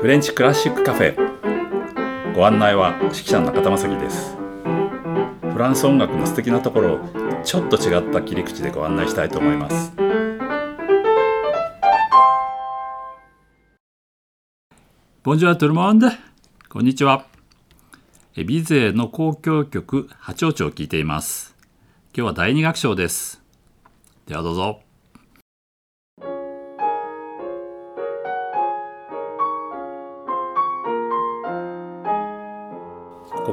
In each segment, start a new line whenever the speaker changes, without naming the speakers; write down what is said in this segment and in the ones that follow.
フレンチクラシックカフェ。ご案内は指揮者の中田正樹です。フランス音楽の素敵なところをちょっと違った切り口でご案内したいと思います。ボンジュアトルモンデこんにちはビゼの交響曲八丁町を聞いています。今日は第二楽章です。ではどうぞ。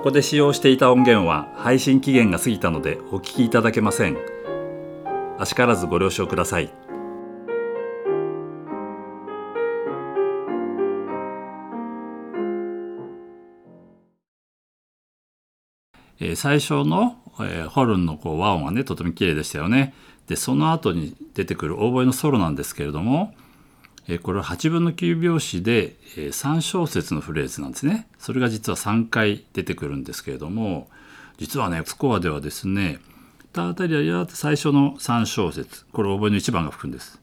ここで使用していた音源は配信期限が過ぎたのでお聞きいただけませんあしからずご了承くださいえ最初の、えー、ホルンのこう和音はねとても綺麗でしたよね。でその後に出てくるオーボエのソロなんですけれどもえこれは8分の9拍子で、え3小節のフレーズなんですね。それが実は3回出てくるんですけれども実はねスコアではですね「タータリアや」って最初の3小節これ覚えの1番が吹くんです。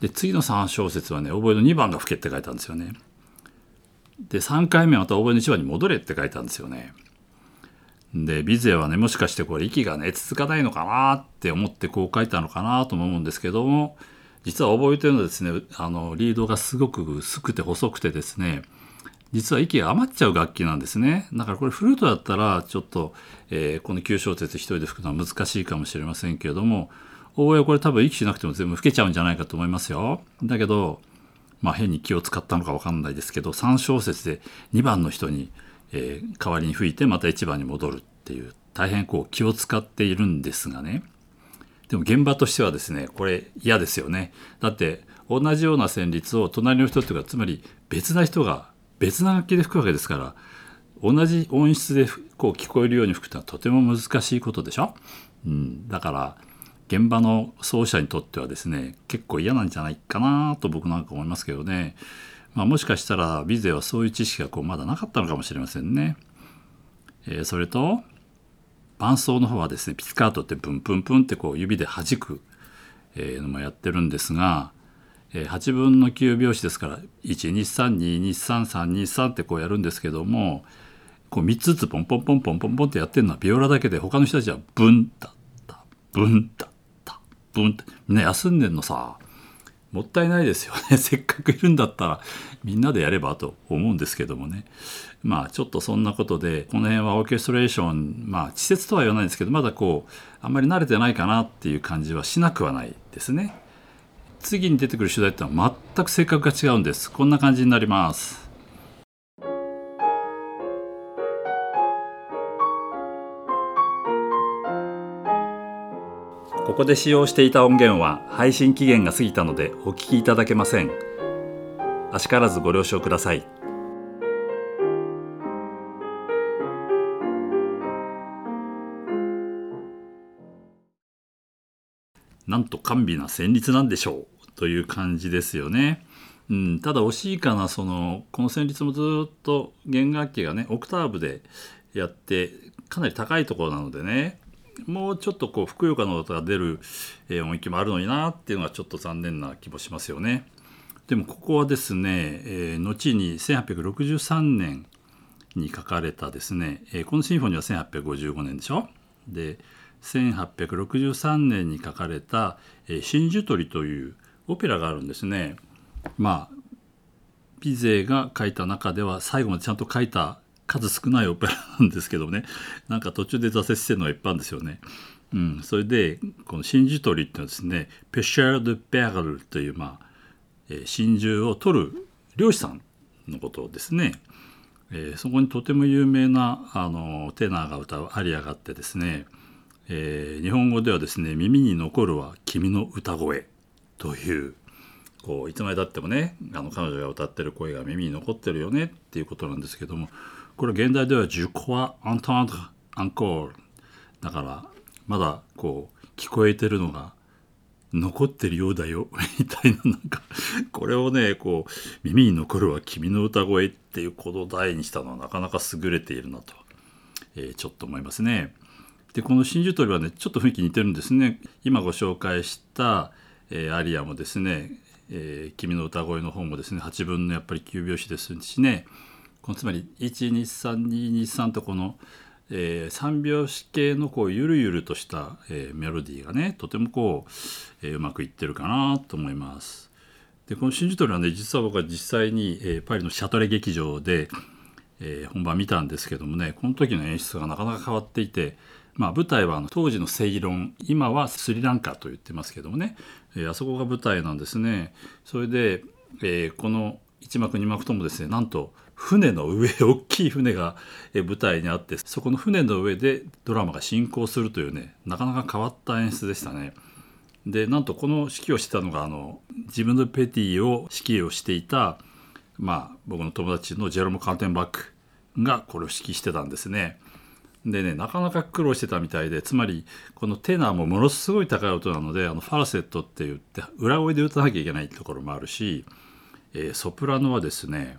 で次の3小節はね覚えの2番が吹けって書いたんですよね。で3回目はまた覚えの1番に戻れって書いたんですよね。でビゼはねもしかしてこれ息がね続かないのかなって思ってこう書いたのかなとも思うんですけども実は覚えてるのはですねあのリードがすごく薄くて細くてですね実は息が余っちゃう楽器なんですね。だからこれフルートだったらちょっと、えー、この9小節一人で吹くのは難しいかもしれませんけれども覚えはこれ多分息しなくても全部吹けちゃうんじゃないかと思いますよ。だけどまあ変に気を使ったのか分かんないですけど3小節で2番の人に、えー、代わりに吹いてまた1番に戻るっていう大変こう気を使っているんですがね。でも現場としてはですねこれ嫌ですよね。だって同じような旋律を隣の人っていうかつまり別な人が別な楽器で吹くわけですから同じ音質でこう聞こえるように吹くというのはとても難しいことでしょ、うん、だから現場の奏者にとってはですね結構嫌なんじゃないかなと僕なんか思いますけどね、まあ、もしかしたらビゼはそういう知識がこうまだなかったのかもしれませんね。えー、それと伴奏の方はですねピスカートってプンプンプンってこう指で弾く、えー、のもやってるんですが、えー、8分の9拍子ですから12322333ってこうやるんですけどもこう3つずつポンポンポンポンポンポンってやってるのはビオラだけで他の人たちはブンタッタブンタッタブンってみんな休んでんのさ。もったいないですよね。せっかくいるんだったらみんなでやればと思うんですけどもね。まあちょっとそんなことでこの辺はオーケストレーションまあ稚拙とは言わないんですけどまだこうあんまり慣れてないかなっていう感じはしなくはないですね。次に出てくる主題ってのは全く性格が違うんです。こんな感じになります。ここで使用していた音源は配信期限が過ぎたのでお聞きいただけません。あしからずご了承ください。なんと甘美な旋律なんでしょうという感じですよね。うん、ただ惜しいかなそのこの旋律もずっと弦楽器がねオクターブでやってかなり高いところなのでね。もうちょっとこうふくよかな音が出る、え音域もあるのになっていうのはちょっと残念な気もしますよね。でもここはですね、えー、後に1863年に書かれたですね、えー、このシンフォニーは1855年でしょ？で1863年に書かれた「えー、真珠鳥」というオペラがあるんですね。まあピゼが書いた中では最後までちゃんと書いた数少ないオペラなんですけどねなんか途中で挫折してるのがいっぱいあるんですよね。うん、それでこの真珠取りっていうのはですねペシャー・ド・ペアルという、まあえー、真珠を取る漁師さんのことですね。えー、そこにとても有名なあのテナーが歌うアリアがあってですねえー、日本語ではですね「耳に残るは君の歌声」というこういつまでたってもねあの彼女が歌ってる声が耳に残ってるよねっていうことなんですけどもこれ現代では「ジュコア・アントンアンコール」だからまだこう聞こえてるのが残ってるようだよみたいななんかこれをねこう耳に残るは君の歌声っていうこの題にしたのはなかなか優れているなと、えー、ちょっと思いますね。でこの真珠鳥はねちょっと雰囲気似てるんですね。今ご紹介した、えー、アリアもですねえー君の歌声」の方もですね8分のやっぱり9拍子ですしね。このつまり123223とこの、えー、3拍子系のこうゆるゆるとした、えーメロディーがねとてもこう、えーうまくいってるかなと思います。でこの「真珠鳥」はね実は僕は実際に、えーパリのシャトレ劇場で、えー本番見たんですけどもねこの時の演出がなかなか変わっていて、まあ、舞台はあの当時のセイロン今はスリランカと言ってますけどもね、えーあそこが舞台なんですね。それで、えーこの1幕2幕ともですねなんと船の上大きい船が舞台にあってそこの船の上でドラマが進行するというねなかなか変わった演出でしたね。でなんとこの指揮をしてたのがあの自分のペティを指揮をしていた、まあ、僕の友達のジェロム・カーテンバックがこれを指揮してたんですね。でねなかなか苦労してたみたいでつまりこのテナーもものすごい高い音なのであのファルセットって言って裏声で歌わなきゃいけないところもあるし、えーソプラノはですね、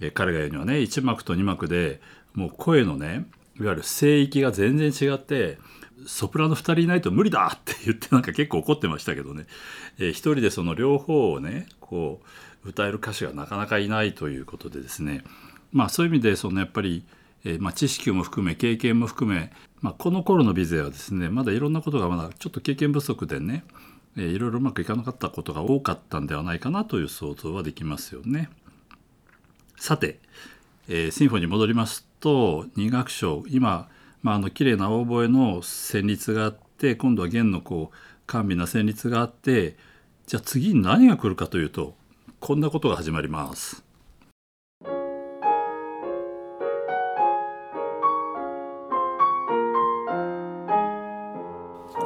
え彼が言うにはね1幕と2幕でもう声のねいわゆる声域が全然違ってソプラノ2人いないと無理だって言ってなんか結構怒ってましたけどね、えー一人でその両方をねこう歌える歌手がなかなかいないということでですねまあそういう意味でそのやっぱり、えーまあ、知識も含め経験も含め、まあ、この頃のビゼはですねまだいろんなことがまだちょっと経験不足でね、えーいろいろうまくいかなかったことが多かったんではないかなという想像はできますよね。さて、えーシンフォに戻りますと2楽章今、まあ、あの綺麗なオーボエの旋律があって今度は弦のこう甘美な旋律があってじゃあ次に何が来るかというとこんなことが始まります。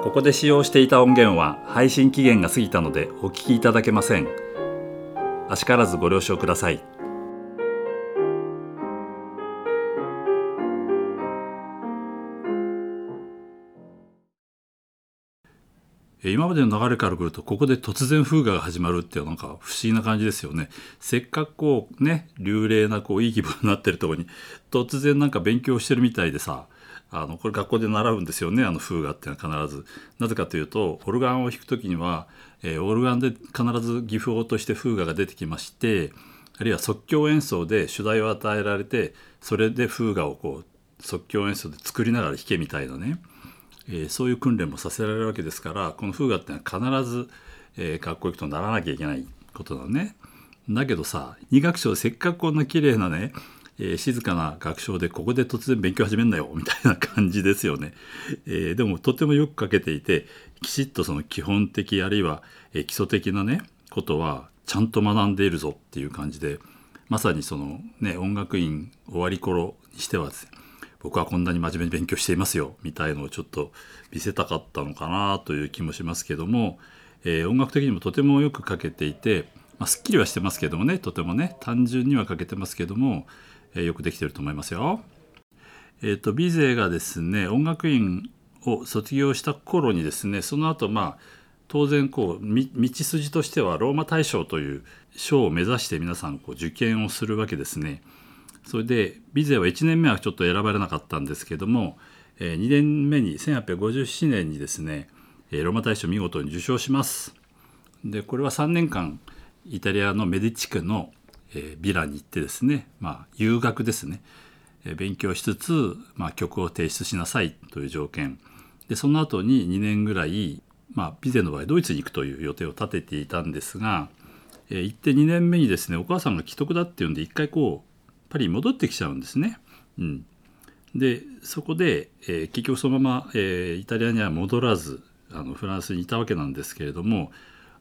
ここで使用していた音源は配信期限が過ぎたのでお聞きいただけません。あしからずご了承ください。今までの流れからくるとここで突然風雅が始まるっていうなんか不思議な感じですよね。せっかくこうね流麗なこういい気分になってるところに突然なんか勉強してるみたいでさあのこれ学校で習うんですよねあの風雅っていうのは必ず。なぜかというとオルガンを弾く時には、えーオルガンで必ず技法として風雅が出てきましてあるいは即興演奏で主題を与えられてそれで風雅をこう即興演奏で作りながら弾けみたいなね、えーそういう訓練もさせられるわけですからこの風雅ってのは必ず、えー、学校行くとならなきゃいけないことだね。だけどさ二楽章せっかくこんな綺麗なね、えー静かな楽章でここで突然勉強始めんなよみたいな感じですよね。えーでもとてもよく書けていてきちっとその基本的あるいは、えー基礎的なねことはちゃんと学んでいるぞっていう感じでまさにそのね音楽院終わり頃にしてはですね僕はこんなに真面目に勉強していますよみたいのをちょっと見せたかったのかなという気もしますけども、えー音楽的にもとてもよく書けていて、まあ、すっきりはしてますけどもねとてもね単純には書けてますけども、えーよくできてると思いますよ。えー、とビゼがですね音楽院を卒業した頃にですねその後まあ当然こう道筋としてはローマ大賞という賞を目指して皆さんこう受験をするわけですね。それでビゼは1年目はちょっと選ばれなかったんですけども、え2年目に1857年にですねえーローマ大賞見事に受賞します。でこれは3年間イタリアのメディチ家の、えービラに行ってですねまあ遊学ですね、えー勉強しつつ、まあ、曲を提出しなさいという条件でその後に2年ぐらい、まあ、ビゼの場合ドイツに行くという予定を立てていたんですが、えー行って2年目にですねお母さんが既得だっていうんで一回こうパリに戻ってきちゃうんですね。うん、でそこで、えー結局そのまま、えーイタリアには戻らずあのフランスにいたわけなんですけれども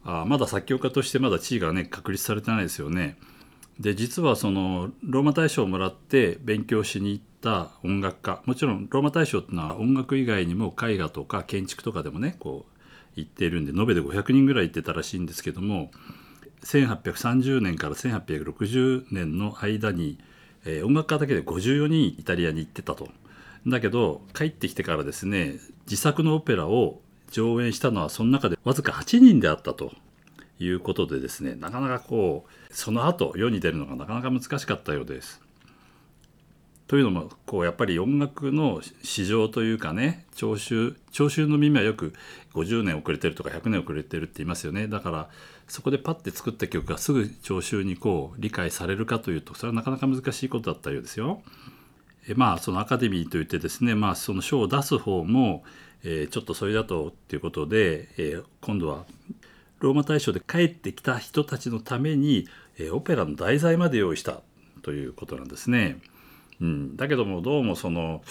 あまだ作曲家としてまだ地位がね確立されてないですよね。で実はそのローマ大賞をもらって勉強しに行った音楽家もちろんローマ大賞っていうのは音楽以外にも絵画とか建築とかでもねこう行っているんで延べで500人ぐらい行ってたらしいんですけども1830年から1860年の間に、えー音楽家だけで54人イタリアに行ってたと。だけど帰ってきてからですね自作のオペラを上演したのはその中でわずか8人であったということでですねなかなかこうその後世に出るのがなかなか難しかったようです。というのもこうやっぱり音楽の市場というかね聴衆聴衆の耳はよく50年遅れてるとか100年遅れてるって言いますよねだからそこでパッて作った曲がすぐ聴衆にこう理解されるかというとそれはなかなか難しいことだったようですよ。えまあそのアカデミーといってですねまあその賞を出す方も、えー、ちょっとそれだとっていうことで、えー、今度はローマ大賞で帰ってきた人たちのために、えー、オペラの題材まで用意したということなんですね。うん、だけどもどうもその、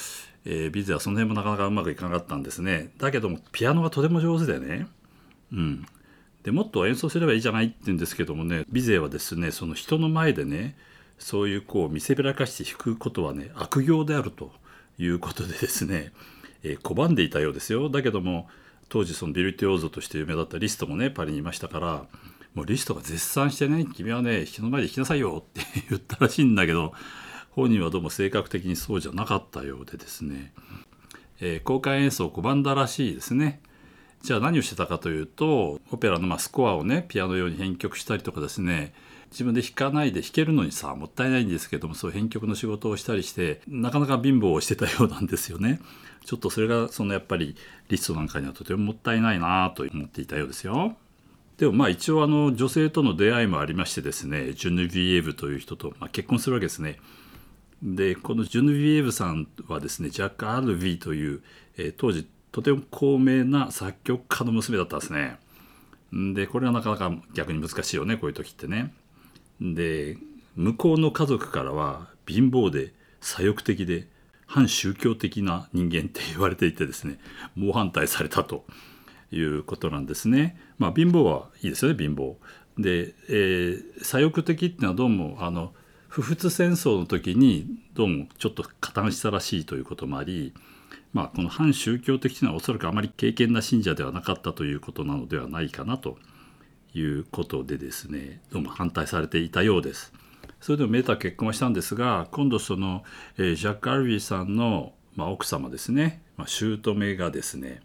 えー、ビゼはその辺もなかなかうまくいかなかったんですね。だけどもピアノがとても上手でね、うん、でもっと演奏すればいいじゃないって言うんですけどもねビゼはですねその人の前でねそういうこう見せびらかして弾くことはね悪行であるということでですね、えー、拒んでいたようですよ。だけども当時そのビルティオーゾとして有名だったリストもねパリにいましたからもうリストが絶賛してね「君はね人の前で弾きなさいよ」って言ったらしいんだけど本人はどうも性格的にそうじゃなかったようでですね、えー、公開演奏を拒んだらしいですね。じゃあ何をしてたかというとオペラのまスコアをねピアノ用に編曲したりとかですね自分で弾かないで弾けるのにさもったいないんですけどもそう編曲の仕事をしたりしてなかなか貧乏をしてたようなんですよね。ちょっとそれがそのやっぱりリストなんかにはとてももったいないなと思っていたようですよ。でもまあ一応あの女性との出会いもありましてですねジュヌビエーブという人とま結婚するわけですね。でこのジュヌビエーブさんはですねジャック・アルビーという、えー、当時とても高名な作曲家の娘だったんですね。でこれはなかなか逆に難しいよねこういう時ってね。で向こうの家族からは貧乏で左翼的で反宗教的な人間って言われていてですね猛反対されたということなんですね。まあ貧乏はいいですよね貧乏。で、えー、左翼的っていうのはどうもあの不仏戦争の時にどうもちょっと加担したらしいということもあり、まあ、この反宗教的というのはおそらくあまり敬虔な信者ではなかったということなのではないかなということでですねどうも反対されていたようです。それでもメーター結婚はしたんですが今度その、えー、ジャック・アルビーさんの、まあ、奥様ですね、まあ、姑がですね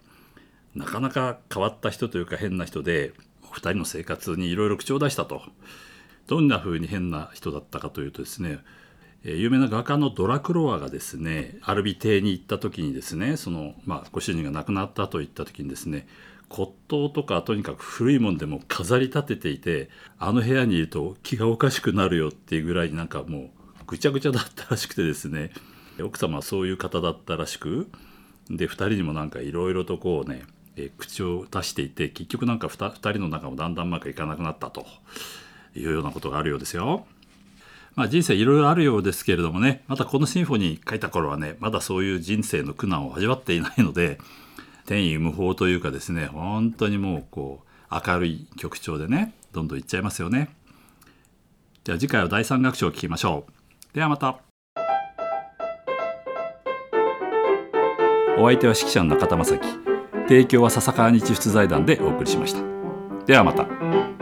なかなか変わった人というか変な人でお二人の生活にいろいろ口を出したとどんな風に変な人だったかというとですね有名な画家のドラクロワがですねアルビ邸に行った時にですねその、まあ、ご主人が亡くなったと言った時にですね骨董とかとにかく古いもんでも飾り立てていてあの部屋にいると気がおかしくなるよっていうぐらいなんかもうぐちゃぐちゃだったらしくてですね奥様はそういう方だったらしくで2人にもなんかいろいろとこうねえ口を出していて結局なんか 2, 2人の中もだんだんうまくいかなくなったと。いうようなことがあるようですよ。まあ、人生いろいろあるようですけれどもねまたこのシンフォニー書いた頃はねまだそういう人生の苦難を味わっていないので 天意無法というかですね本当にもうこう明るい曲調でねどんどんいっちゃいますよね。じゃあ次回は第三楽章を聞きましょう。ではまた。お相手は指揮者の中田正樹。提供は笹川日出財団でお送りしました。ではまた。